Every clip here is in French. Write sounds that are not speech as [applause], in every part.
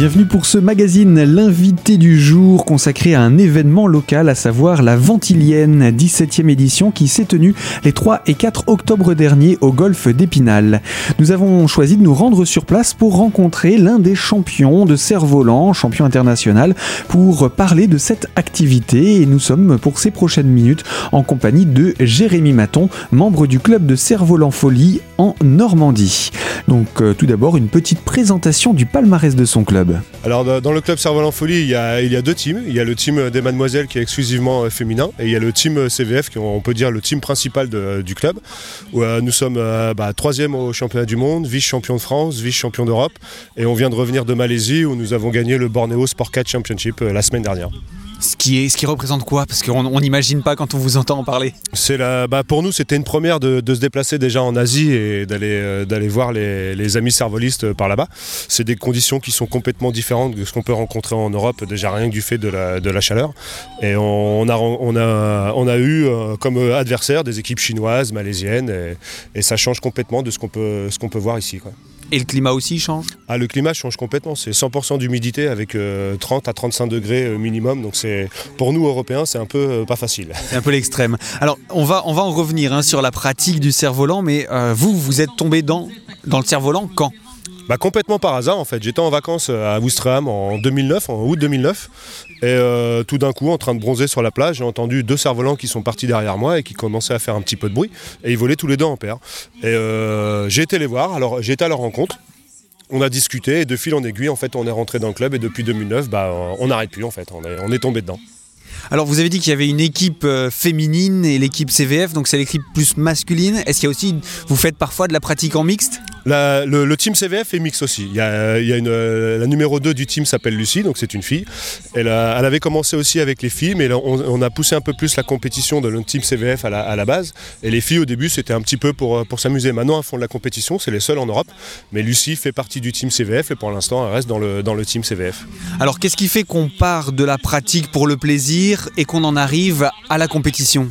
Bienvenue pour ce magazine, l'invité du jour consacré à un événement local, à savoir la Ventilienne, 17e édition qui s'est tenue les 3 et 4 octobre dernier au golfe d'Épinal. Nous avons choisi de nous rendre sur place pour rencontrer l'un des champions de cerf-volant, champion international, pour parler de cette activité et nous sommes pour ces prochaines minutes en compagnie de Jérémy Maton, membre du club de cerf-volant Folie en Normandie. Donc euh, tout d'abord une petite présentation du palmarès de son club. Alors dans le club Cerf-Volant Folie, il y, a, deux teams. Il y a le team des mademoiselles qui est exclusivement euh, féminin et il y a le team CVF qui est, on peut dire le team principal de, du club. Euh, nous sommes euh, bah, troisième au championnat du monde, vice-champion de France, vice-champion d'Europe et on vient de revenir de Malaisie où nous avons gagné le Borneo Sport 4 Championship la semaine dernière. Ce qui, est, ce qui représente quoi? Parce qu'on n'imagine pas quand on vous entend en parler. La, bah pour nous, c'était une première de, se déplacer déjà en Asie et d'aller euh, voir les, amis servolistes par là-bas. C'est des conditions qui sont complètement différentes de ce qu'on peut rencontrer en Europe, déjà rien que du fait de la, de la chaleur. Et on, a, on, a, on a eu euh, comme adversaire des équipes chinoises, malaisiennes, et, ça change complètement de ce qu'on peut, peut voir ici. Et le climat aussi change? Ah, Le climat change complètement. C'est 100% d'humidité avec euh, 30 à 35 degrés euh, minimum. Donc c'est pour nous Européens, c'est un peu euh, pas facile. C'est un peu l'extrême. Alors on va, on va en revenir hein, sur la pratique du cerf-volant, mais euh, vous, vous êtes tombé dans, dans le cerf-volant quand? Bah, complètement par hasard en fait. J'étais en vacances à Ouistreham en 2009, en août 2009, et euh, tout d'un coup, en train de bronzer sur la plage, j'ai entendu deux cerfs-volants qui sont partis derrière moi et qui commençaient à faire un petit peu de bruit, et ils volaient tous les deux en paire. Et euh, j'ai été les voir. Alors j'ai à leur rencontre. On a discuté et de fil en aiguille, en fait, on est rentré dans le club et depuis 2009, bah, on n'arrête plus en fait. On est, tombé dedans. Alors vous avez dit qu'il y avait une équipe euh, féminine et l'équipe CVF, donc c'est l'équipe plus masculine. Est-ce qu'il y a aussi, vous faites parfois de la pratique en mixte? Le, team CVF est mix aussi. La numéro 2 du team s'appelle Lucie, donc c'est une fille. Elle, avait commencé aussi avec les filles, mais on, a poussé un peu plus la compétition de notre team CVF à la, base. Et les filles au début c'était un petit peu pour, s'amuser. Maintenant elles font de la compétition, c'est les seules en Europe. Mais Lucie fait partie du team CVF et pour l'instant elle reste dans le, dans le team CVF. Alors qu'est-ce qui fait qu'on part de la pratique pour le plaisir et qu'on en arrive à la compétition?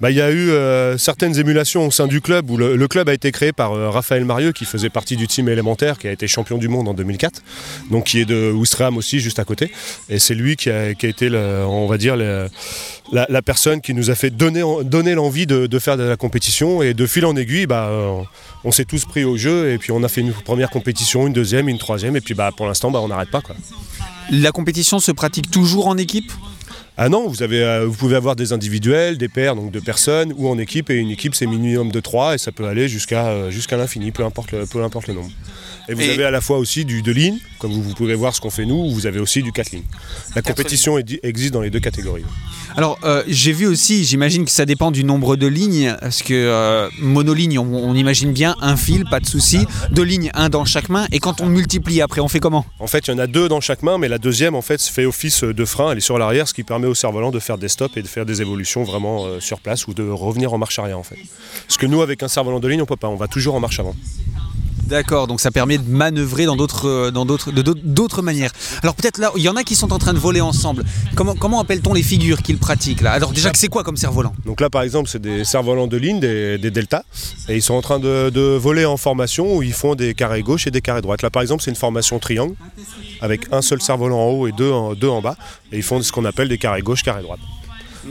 Bah, il y a eu euh, certaines émulations au sein du club où le, club a été créé par euh, Raphaël Marieux qui faisait partie du team élémentaire qui a été champion du monde en 2004 donc qui est de Ouistreham aussi juste à côté. Et c'est lui qui a, qui a, été on va dire la, personne qui nous a fait donner, donner l'envie de, de, faire de la compétition. Et de fil en aiguille bah, euh, on s'est tous pris au jeu et puis on a fait une première compétition une deuxième une troisième. Et puis bah, pour l'instant bah, on n'arrête pas quoi. La compétition se pratique toujours en équipe? Ah non, vous, avez, euh, vous pouvez avoir des individuels, des paires, donc de personnes, ou en équipe, et une équipe c'est minimum de 3 et ça peut aller jusqu'à euh, jusqu'à l'infini, peu importe, le, peu importe le nombre. Et vous et avez à la fois aussi du 2 lignes, comme vous, vous, pouvez voir ce qu'on fait nous, ou vous avez aussi du 4 lignes. La compétition existe dans les deux catégories. Alors euh, j'ai vu aussi, j'imagine que ça dépend du nombre de lignes, parce que euh, monoligne, on, on, imagine bien un fil, pas de souci, deux lignes, un dans chaque main, et quand on multiplie après, on fait comment? En fait, il y en a deux dans chaque main, mais la deuxième en fait fait office de frein, elle est sur l'arrière, ce qui permet au cerf-volant de faire des stops et de faire des évolutions vraiment euh, sur place ou de revenir en marche arrière en fait. Ce que nous avec un cerf-volant de ligne on peut pas, on va toujours en marche avant. D'accord, donc ça permet de manœuvrer dans d'autres dans d'autres manières. Alors peut-être là, il y en a qui sont en train de voler ensemble. Comment appelle-t-on les figures qu'ils pratiquent là? Alors déjà, c'est quoi comme cerf-volant? Donc là, par exemple, c'est des cerfs-volants de ligne, des, deltas, et ils sont en train de, de, voler en formation où ils font des carrés gauche et des carrés droite. Là, par exemple, c'est une formation triangle avec un seul cerf-volant en haut et deux en, deux en bas, et ils font ce qu'on appelle des carrés gauche, carrés droite.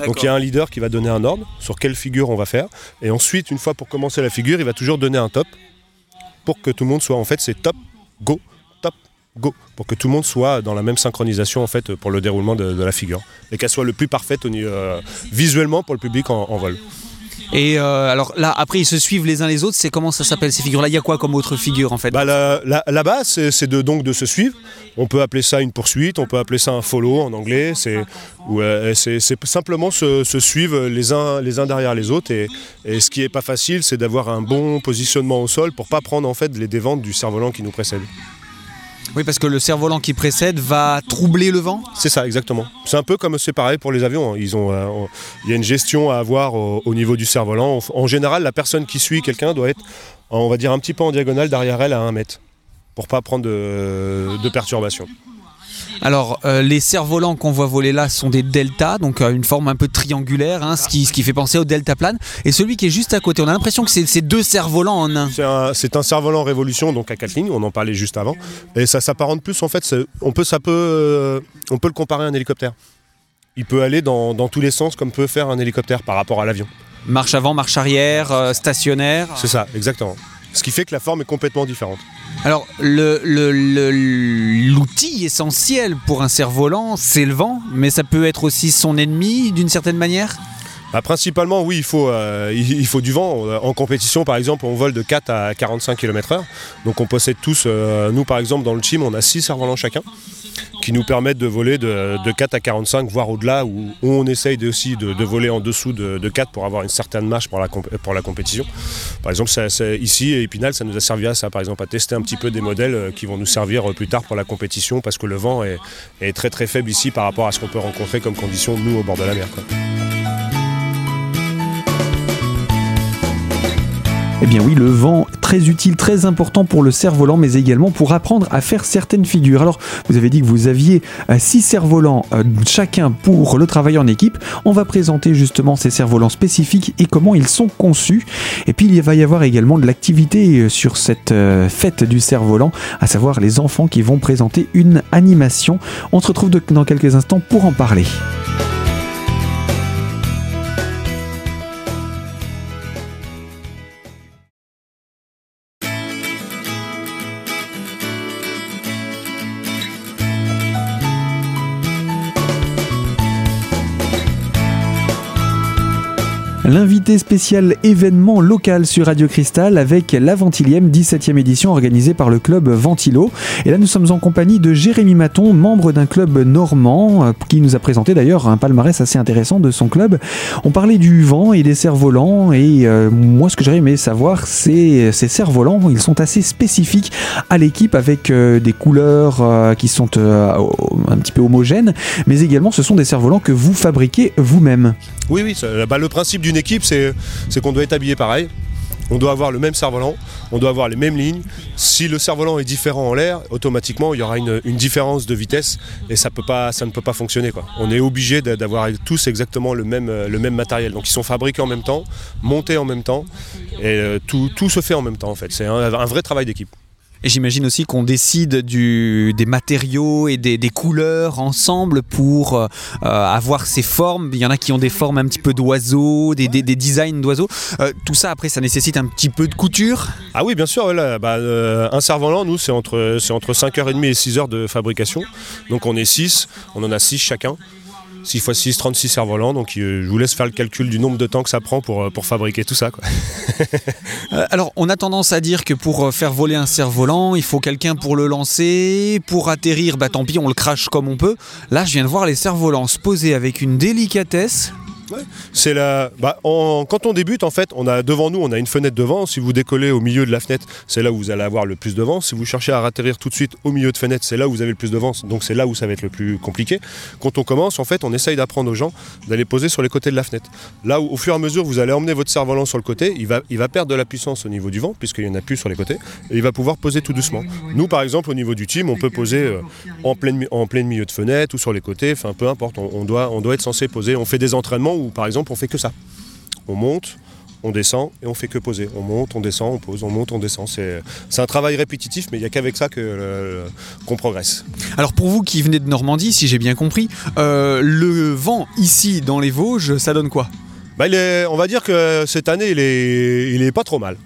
Donc il y a un leader qui va donner un ordre sur quelle figure on va faire, et ensuite, une fois pour commencer la figure, il va toujours donner un top pour que tout le monde soit en fait c'est top, go, top, go, pour que tout le monde soit dans la même synchronisation en fait pour le déroulement de, la figure et qu'elle soit le plus parfaite euh, visuellement pour le public en vol. Et euh, alors là, après, ils se suivent les uns les autres. C'est comment ça s'appelle ces figures-là? Il y a quoi comme autre figure en fait? Bah, base, c'est de, donc de se suivre. On peut appeler ça une poursuite, on peut appeler ça un follow en anglais. C'est euh, simplement se, suivre les uns, les uns derrière les autres. Et, ce qui n'est pas facile, c'est d'avoir un bon positionnement au sol pour pas prendre en fait les déventes du cerf-volant qui nous précède. Oui, parce que le cerf-volant qui précède va troubler le vent? C'est ça, exactement. C'est un peu comme c'est pareil pour les avions. Ont, euh, il y a une gestion à avoir au, au niveau du cerf-volant. En général, la personne qui suit quelqu'un doit être, on va dire, un petit peu en diagonale derrière elle à un mètre pour pas prendre de, de perturbations. Alors, euh, les cerfs-volants qu'on voit voler là sont des deltas, donc euh, une forme un peu triangulaire, hein, ce, qui, ce qui fait penser au deltaplane. Et celui qui est juste à côté, on a l'impression que c'est deux cerfs-volants en un. C'est un, cerf-volant Révolution, donc à quatre lignes, on en parlait juste avant. Et ça s'apparente plus, en fait, on peut, ça peut, euh, on peut le comparer à un hélicoptère. Il peut aller dans, dans tous les sens comme peut faire un hélicoptère par rapport à l'avion. Marche avant, marche arrière, stationnaire. C'est ça, exactement. Ce qui fait que la forme est complètement différente. Alors, l'outil essentiel pour un cerf-volant, c'est le vent, mais ça peut être aussi son ennemi d'une certaine manière? Bah, principalement, oui, il faut, euh, il, faut du vent. En compétition, par exemple, on vole de 4 à 45 km/h. Donc on possède tous, euh, nous par exemple, dans le team, on a 6 cerfs-volants chacun qui nous permettent de voler de, 4 à 45, voire au-delà, où, on essaye aussi de, voler en dessous de, 4 pour avoir une certaine marge pour la, compétition. Par exemple, ici, à Épinal, ça nous a servi à ça, par exemple, à tester un petit peu des modèles euh, qui vont nous servir plus tard pour la compétition, parce que le vent est, très très faible ici par rapport à ce qu'on peut rencontrer comme conditions, nous, au bord de la mer. Eh bien oui, le vent, très utile, très important pour le cerf-volant, mais également pour apprendre à faire certaines figures. Alors, vous avez dit que vous aviez euh, six cerfs-volants euh, chacun pour le travail en équipe. On va présenter justement ces cerfs-volants spécifiques et comment ils sont conçus. Et puis, il va y avoir également de l'activité euh, sur cette fête du cerf-volant, à savoir les enfants qui vont présenter une animation. On se retrouve dans quelques instants pour en parler. L'invité spécial événement local sur Radio Cristal avec la Ventilième 17e édition organisée par le club Ventilo. Et là, nous sommes en compagnie de Jérémy Maton, membre d'un club normand, euh, qui nous a présenté d'ailleurs un palmarès assez intéressant de son club. On parlait du vent et des cerfs-volants. Et euh, moi, ce que j'aurais aimé savoir, c'est ces cerfs-volants. Ils sont assez spécifiques à l'équipe avec euh, des couleurs qui sont un petit peu homogènes. Mais également, ce sont des cerfs-volants que vous fabriquez vous-même. Oui, oui. Bah, le principe d'une équipe, c'est qu'on doit être habillé pareil. On doit avoir le même cerf-volant, on doit avoir les mêmes lignes. Si le cerf-volant est différent en l'air, automatiquement il y aura une, différence de vitesse et ça, peut pas, ça ne peut pas fonctionner. Quoi. On est obligé d'avoir tous exactement le même, le même matériel. Donc ils sont fabriqués en même temps, montés en même temps et euh, tout, se fait en même temps en fait. C'est un vrai travail d'équipe. Et j'imagine aussi qu'on décide du, des matériaux et des, couleurs ensemble pour euh, avoir ces formes. Il y en a qui ont des formes un petit peu d'oiseaux, des, designs d'oiseaux. Euh, tout ça, après, ça nécessite un petit peu de couture Ah oui, bien sûr. Bah, euh, un cerf-volant, nous, c'est entre, entre 5h30 et 6h de fabrication. Donc on est 6, on en a 6 chacun. 6 x 6, 36 cerfs-volants. Donc euh, je vous laisse faire le calcul du nombre de temps que ça prend pour, euh, pour fabriquer tout ça. [laughs] Euh, alors on a tendance à dire que pour faire voler un cerf-volant, il faut quelqu'un pour le lancer. Pour atterrir, bah tant pis, on le crache comme on peut. Là, je viens de voir les cerfs-volants se poser avec une délicatesse. C'est la. Bah, quand on débute, en fait, on a devant nous, on a une fenêtre de vent. Si vous décollez au milieu de la fenêtre, c'est là où vous allez avoir le plus de vent. Si vous cherchez à atterrir tout de suite au milieu de fenêtre, c'est là où vous avez le plus de vent. Donc c'est là où ça va être le plus compliqué. Quand on commence, en fait, on essaye d'apprendre aux gens d'aller poser sur les côtés de la fenêtre. Là où, au fur et à mesure, vous allez emmener votre cerf-volant sur le côté, il va, perdre de la puissance au niveau du vent, puisqu'il n'y en a plus sur les côtés, et il va pouvoir poser tout doucement. Nous, par exemple, au niveau du team, on peut poser euh, en, plein, milieu de fenêtre ou sur les côtés, enfin peu importe. On, doit, on doit être censé poser. On fait des entraînements où, par exemple, on fait que ça. On monte, on descend et on fait que poser. On monte, on descend, on pose, on monte, on descend. C'est, un travail répétitif, mais il n'y a qu'avec ça que, qu'on progresse. Alors pour vous qui venez de Normandie, si j'ai bien compris, euh, le vent ici dans les Vosges, ça donne quoi? Bah, On va dire que cette année, il est, il est pas trop mal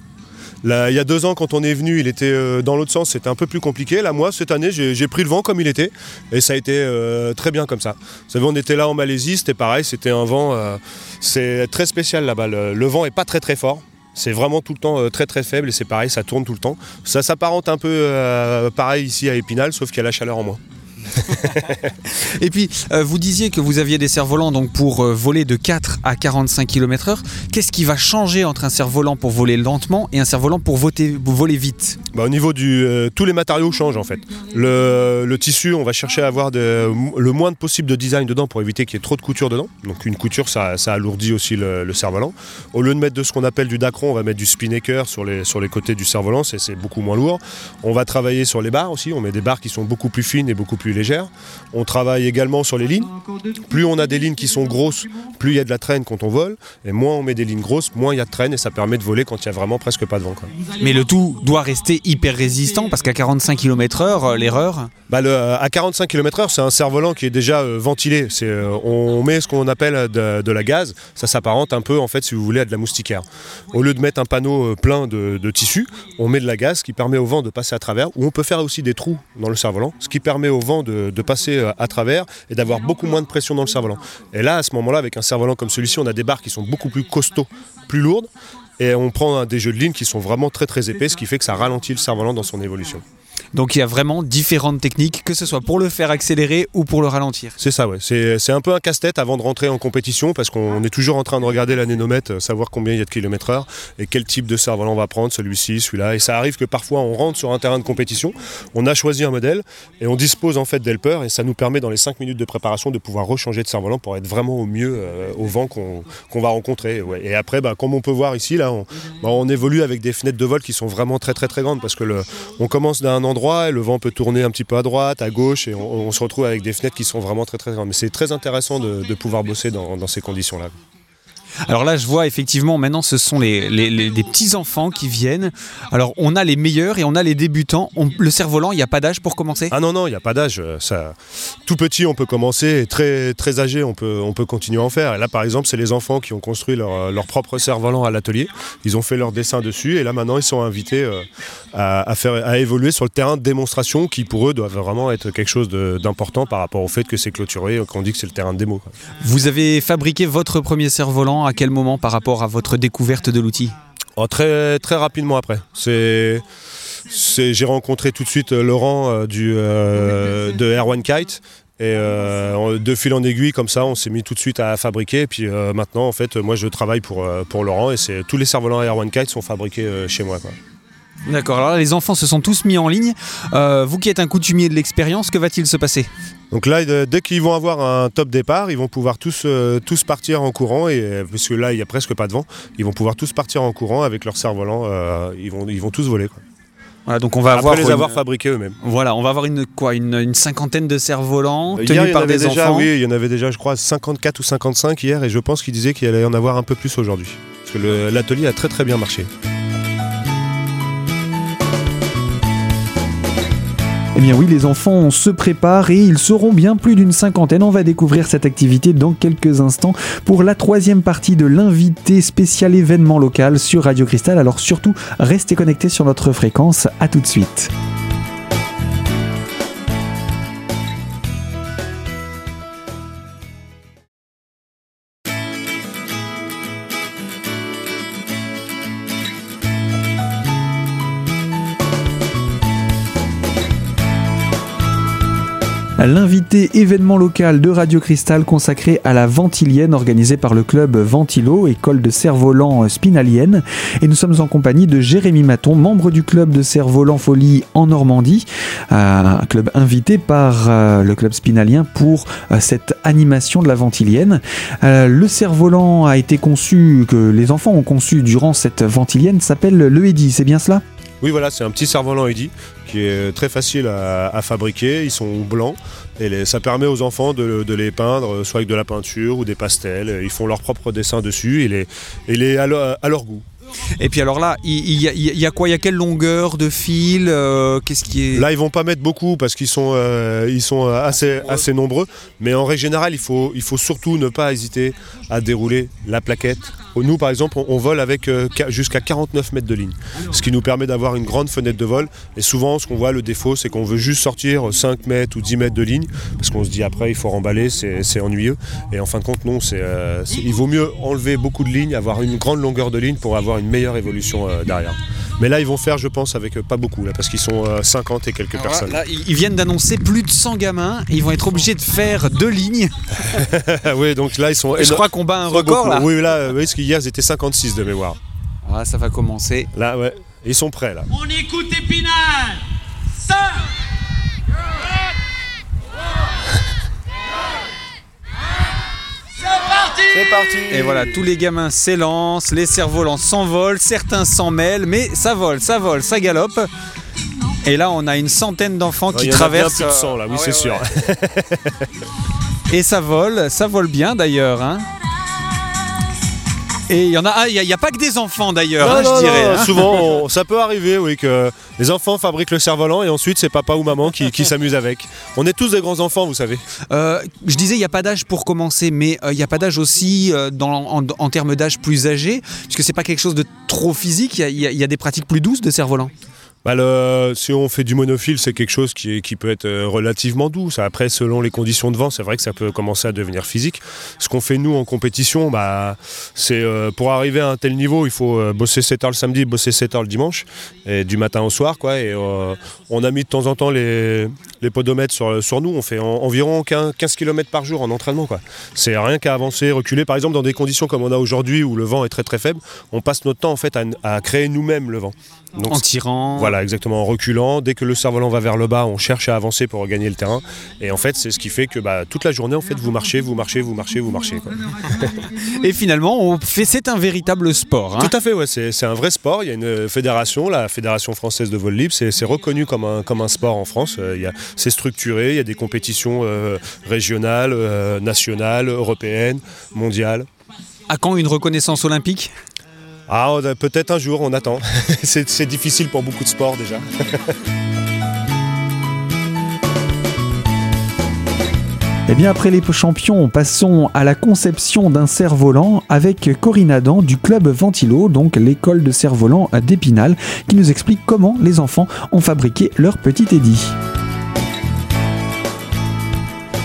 il y a deux ans, quand on est venu, il était euh, dans l'autre sens, c'était un peu plus compliqué. Là, moi, cette année, j'ai pris le vent comme il était, et ça a été euh, très bien comme ça. Vous savez, on était là en Malaisie, c'était pareil, c'était un vent, euh, c'est très spécial là-bas. Le, vent est pas très très fort. C'est vraiment tout le temps très très faible et c'est pareil, ça tourne tout le temps. Ça s'apparente un peu pareil ici à Épinal, sauf qu'il y a la chaleur en moins. Et puis, euh, vous disiez que vous aviez des cerfs-volants donc pour euh, voler de 4 à 45 km/h. Qu'est-ce qui va changer entre un cerf-volant pour voler lentement et un cerf-volant pour, voler vite? Bah, Au niveau du. Euh, tous les matériaux changent en fait. Le, tissu, on va chercher à avoir le moins possible de design dedans pour éviter qu'il y ait trop de couture dedans. Donc, une couture, ça, alourdit aussi le, cerf-volant. Au lieu de mettre de ce qu'on appelle du dacron, on va mettre du spinnaker sur les, sur les côtés du cerf-volant. C'est beaucoup moins lourd. On va travailler sur les barres aussi. On met des barres qui sont beaucoup plus fines et beaucoup plus légères On travaille également sur les lignes. Plus on a des lignes qui sont grosses, plus il y a de la traîne quand on vole. Et moins on met des lignes grosses, moins il y a de traîne et ça permet de voler quand il y a vraiment presque pas de vent. Mais le tout doit rester hyper résistant parce qu'à 45 km/h, l'erreur bah À 45 km/h, c'est un cerf-volant qui est déjà euh, ventilé. Euh, on met ce qu'on appelle de, la gaz. Ça s'apparente un peu, en fait, si vous voulez, à de la moustiquaire. Au lieu de mettre un panneau euh, plein de, tissu, on met de la gaz qui permet au vent de passer à travers. Ou on peut faire aussi des trous dans le cerf-volant, ce qui permet au vent de, de passer à travers et d'avoir beaucoup moins de pression dans le cerf-volant. Et là, à ce moment-là, avec un cerf-volant comme celui-ci, on a des barres qui sont beaucoup plus costauds, plus lourdes, et on prend des jeux de ligne qui sont vraiment très très épais, ce qui fait que ça ralentit le cerf-volant dans son évolution. Donc il y a vraiment différentes techniques, que ce soit pour le faire accélérer ou pour le ralentir. C'est ça, ouais. C'est un peu un casse-tête avant de rentrer en compétition parce qu'on est toujours en train de regarder la nénomètre, euh, savoir combien il y a de kilomètres heure et quel type de cerf-volant on va prendre, celui-ci, celui-là. Et ça arrive que parfois on rentre sur un terrain de compétition, on a choisi un modèle et on dispose en fait d'helper et ça nous permet dans les 5 minutes de préparation de pouvoir rechanger de cerf-volant pour être vraiment au mieux euh, au vent qu'on va rencontrer. Et après, bah, comme on peut voir ici, là, bah, on, évolue avec des fenêtres de vol qui sont vraiment très très très grandes parce que le, on commence d'un et le vent peut tourner un petit peu à droite, à gauche et on, se retrouve avec des fenêtres qui sont vraiment très très grandes. Mais c'est très intéressant de, pouvoir bosser dans ces conditions-là. Alors là, je vois effectivement, maintenant, ce sont les, des petits-enfants qui viennent. Alors, on a les meilleurs et on a les débutants. le cerf-volant, il n'y a pas d'âge pour commencer? Ah non, non, il n'y a pas d'âge. Ça... Tout petit, on peut commencer. très, très âgé, on peut, on peut continuer à en faire. Et là, par exemple, c'est les enfants qui ont construit leur, leur propre cerf-volant à l'atelier. Ils ont fait leur dessin dessus. Et là, maintenant, ils sont invités euh, à, faire, à évoluer sur le terrain de démonstration qui, pour eux, doit vraiment être quelque chose d'important par rapport au fait que c'est clôturé, qu'on dit que c'est le terrain de démo. Vous avez fabriqué votre premier cerf-volant à quel moment par rapport à votre découverte de l'outil oh, très, très rapidement après. C'est j'ai rencontré tout de suite euh, Laurent euh, du, euh, de Air Kite. Et de fil en aiguille, comme ça, on s'est mis tout de suite à fabriquer. Puis maintenant, en fait, moi, je travaille pour, pour Laurent et tous les cerfs-volants Air One Kite sont fabriqués chez moi. D'accord, alors là, les enfants se sont tous mis en ligne. Euh, vous qui êtes un coutumier de l'expérience, que va-t-il se passer? Donc là, dès qu'ils vont avoir un top départ, ils vont pouvoir tous, euh, tous partir en courant, et, parce que là, il n'y a presque pas de vent, ils vont pouvoir tous partir en courant avec leur cerf-volant, euh, ils, vont, ils vont tous voler. Voilà, donc on va avoir les avoir fabriqués eux-mêmes. Voilà, on va avoir une quoi, une, cinquantaine de cerfs-volants tenus par des déjà, Oui, il y en avait déjà, je crois, 54 ou 55 hier, et je pense qu'ils disaient qu'il allait y en avoir un peu plus aujourd'hui, parce que l'atelier a très très bien marché. Eh bien oui, les enfants se préparent et ils seront bien plus d'une cinquantaine. On va découvrir cette activité dans quelques instants pour la troisième partie de l'invité spécial événement local sur Radio Cristal. Alors surtout, restez connectés sur notre fréquence. À tout de suite. Événement local de Radio Cristal consacré à la Ventilienne organisé par le club Ventilo, école de cerf-volant spinalienne. Et nous sommes en compagnie de Jérémy Maton, membre du club de cerf-volant Folie en Normandie, euh, un club invité par euh, le club spinalien pour euh, cette animation de la Ventilienne. Le cerf-volant a été conçu, que les enfants ont conçu durant cette Ventilienne, s'appelle le Eddy, c'est bien cela? Oui, voilà, c'est un petit cerf-volant Eddy qui est très facile à, fabriquer. Ils sont blancs et ça permet aux enfants de, les peindre, soit avec de la peinture ou des pastels. Ils font leur propre dessin dessus et les, et les à leur goût. Et puis alors là, il y, a quoi? Il y a quelle longueur de fil euh, Qu'est-ce qui est? Là, ils vont pas mettre beaucoup parce qu'ils sont, euh, ils sont assez, assez nombreux. Mais en règle générale, il faut, il faut surtout ne pas hésiter à dérouler la plaquette. Nous, par exemple, on, vole avec euh, jusqu'à 49 mètres de ligne, ce qui nous permet d'avoir une grande fenêtre de vol. Et souvent, ce qu'on voit, le défaut, c'est qu'on veut juste sortir 5 mètres ou 10 mètres de ligne, parce qu'on se dit après, il faut remballer, c'est ennuyeux. Et en fin de compte, non, il vaut mieux enlever beaucoup de lignes, avoir une grande longueur de ligne pour avoir une meilleure évolution euh, derrière. Mais là, ils vont faire, je pense, avec euh, pas beaucoup, là, parce qu'ils sont 50 euh, et quelques personnes. Là, ils viennent d'annoncer plus de 100 gamins. ils vont être obligés de faire deux lignes. [laughs] oui, donc là, ils sont. Je crois qu'on bat un record là. Oui, là, oui, parce qu'hier, ils étaient 56 de mémoire. Ah, ça va commencer. Là, ouais. Ils sont prêts là. On écoute Épinal. 5 C'est parti Et voilà, tous les gamins s'élancent, les cerfs-volants s'envolent, certains s'en mêlent, mais ça vole, ça vole, ça galope. Et là, on a une centaine d'enfants qui Il y en a bien traversent. plus de 100 là, oui, Ah c'est ouais, sûr. ouais. [laughs] Et ça vole, ça vole bien d'ailleurs. hein. Et il y en a, ah, il n'y a, pas que des enfants d'ailleurs, hein, je dirais. non, hein. souvent, on- ça peut arriver, oui, que les enfants fabriquent le cerf-volant et ensuite c'est papa ou maman qui, s'amuse avec. On est tous des grands enfants, vous savez. Euh, je disais, il n'y a pas d'âge pour commencer, mais euh, il n'y a pas d'âge aussi euh, en, termes d'âge plus âgé, puisque c'est pas quelque chose de trop physique. Il y a des pratiques plus douces de cerf-volant. Bah, le- si on fait du monophile, c'est quelque chose qui, est- qui peut être euh, relativement doux. Après, selon les conditions de vent, c'est vrai que ça peut commencer à devenir physique. Ce qu'on fait nous en compétition, bah, c'est euh, pour arriver à un tel niveau, il faut euh, bosser 7 heures le samedi, bosser 7 heures le dimanche, et du matin au soir. Quoi, et, euh, on a mis de temps en temps les, les podomètres sur, sur nous. On fait en- environ 15, 15 km par jour en entraînement. C'est rien qu'à avancer, reculer. Par exemple, dans des conditions comme on a aujourd'hui où le vent est très très faible, on passe notre temps en fait à, à créer nous-mêmes le vent. Donc, en tirant. voilà, exactement, en reculant. Dès que le cerf-volant va vers le bas, on cherche à avancer pour regagner le terrain. Et en fait, c'est ce qui fait que bah, toute la journée, en fait, vous marchez, vous marchez, vous marchez, vous marchez. quoi. [laughs] Et finalement, on fait, c'est un véritable sport. hein. Tout à fait, ouais, c'est un vrai sport. Il y a une fédération, la Fédération française de vol libre, c'est reconnu comme un, comme un sport en France. Euh, C'est structuré, il y a des compétitions euh, régionales, euh, nationales, européennes, mondiales. À quand une reconnaissance olympique? Ah, peut-être un jour, on attend. [laughs] c'est difficile pour beaucoup de sports déjà. [laughs] Eh bien, après les champions, passons à la conception d'un cerf-volant avec Corinne Adam du club Ventilo, donc l'école de cerf-volant d'Épinal, qui nous explique comment les enfants ont fabriqué leur petit Eddy.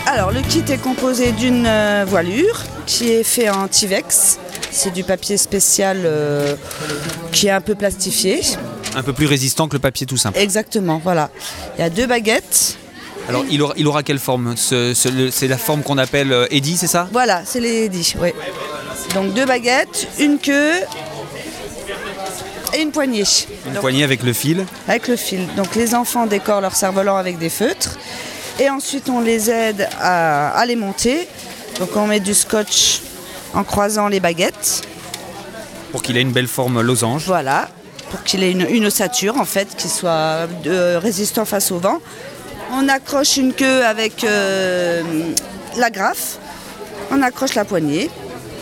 Alors, le kit est composé d'une euh, voilure qui est fait en Tivex. C'est du papier spécial euh, qui est un peu plastifié. Un peu plus résistant que le papier tout simple. Exactement, voilà. Il y a deux baguettes. Alors, il aura, il aura quelle forme? Ce- ce- le- C'est la forme qu'on appelle euh, Eddy, c'est ça? Voilà, c'est les dix, oui. Donc deux baguettes, une queue et une poignée. Une Donc, poignée avec le fil. avec le fil. Donc les enfants décorent leur cerf-volant avec des feutres. Et ensuite, on les aide à, à les monter. Donc on met du scotch en croisant les baguettes. Pour qu'il ait une belle forme losange. Voilà, pour qu'il ait une, une ossature en fait, qui soit euh, résistant face au vent. On accroche une queue avec euh, la graffe, on accroche la poignée,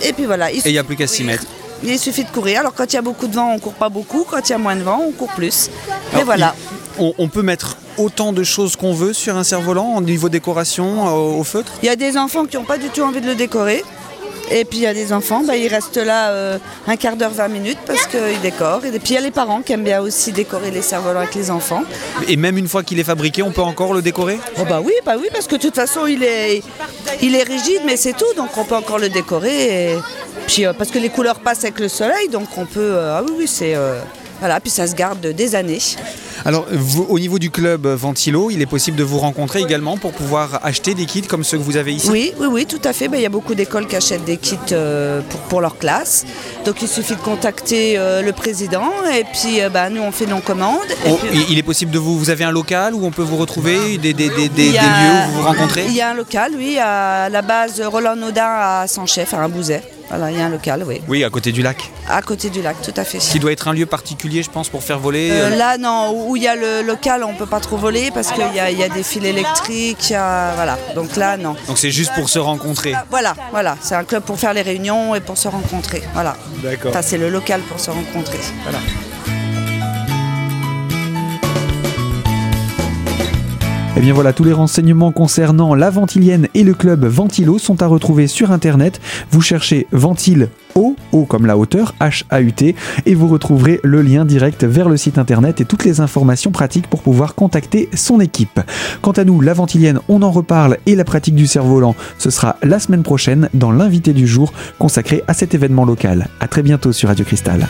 et puis voilà. Et il n'y a plus qu'à s'y mettre. Il suffit de courir. Alors quand il y a beaucoup de vent, on court pas beaucoup. Quand il y a moins de vent, on court plus. Mais voilà. On, on peut mettre autant de choses qu'on veut sur un cerf-volant au niveau décoration, au, au feutre? Il y a des enfants qui n'ont pas du tout envie de le décorer. Et puis il y a des enfants, bah, ils restent là euh, un quart d'heure, 20 minutes parce qu'ils décorent. Et puis il y a les parents qui aiment bien aussi décorer les cerfs-volants avec les enfants. Et même une fois qu'il est fabriqué, on peut encore le décorer? Oh bah oui, bah oui, parce que de toute façon il est, il est rigide, mais c'est tout, donc on peut encore le décorer. Et... Puis euh, parce que les couleurs passent avec le soleil, donc on peut. euh, ah oui, oui, c'est. Euh, Voilà, puis ça se garde des années. Alors, vous, au niveau du club Ventilo, il est possible de vous rencontrer également pour pouvoir acheter des kits comme ceux que vous avez ici? Oui, oui, oui, tout à fait. Ben, Il y a beaucoup d'écoles qui achètent des kits euh, pour, pour leur classe. Donc il suffit de contacter euh, le président et puis euh, ben, nous on fait nos commandes. Et Oh, puis- il- est possible de vous. Vous avez un local où on peut vous retrouver, des, des- des- des- Il y des a- lieux où vous vous rencontrez? Il y a un local, oui, à la base Roland Naudin à Saint-Chef, à Bouzet. Voilà, il y a un local, oui. Oui, à côté du lac. À côté du lac, tout à fait. Qui doit être un lieu particulier, je pense, pour faire voler. Euh, euh, là, non, où il y a le local, on ne peut pas trop voler parce qu'il y a, il y a des fils électriques, il y a- voilà. Donc là, non. Donc c'est juste pour se rencontrer. Voilà, voilà, c'est un club pour faire les réunions et pour se rencontrer. Voilà. D'accord. Enfin, c'est le local pour se rencontrer. Voilà. Et bien voilà, tous les renseignements concernant la Ventilienne et le club Ventilo sont à retrouver sur internet. Vous cherchez Ventile O, O comme la hauteur, H-A-U-T, et vous retrouverez le lien direct vers le site internet et toutes les informations pratiques pour pouvoir contacter son équipe. Quant à nous, la Ventilienne, on en reparle et la pratique du cerf-volant, ce sera la semaine prochaine dans l'invité du jour consacré à cet événement local. A très bientôt sur Radio Cristal.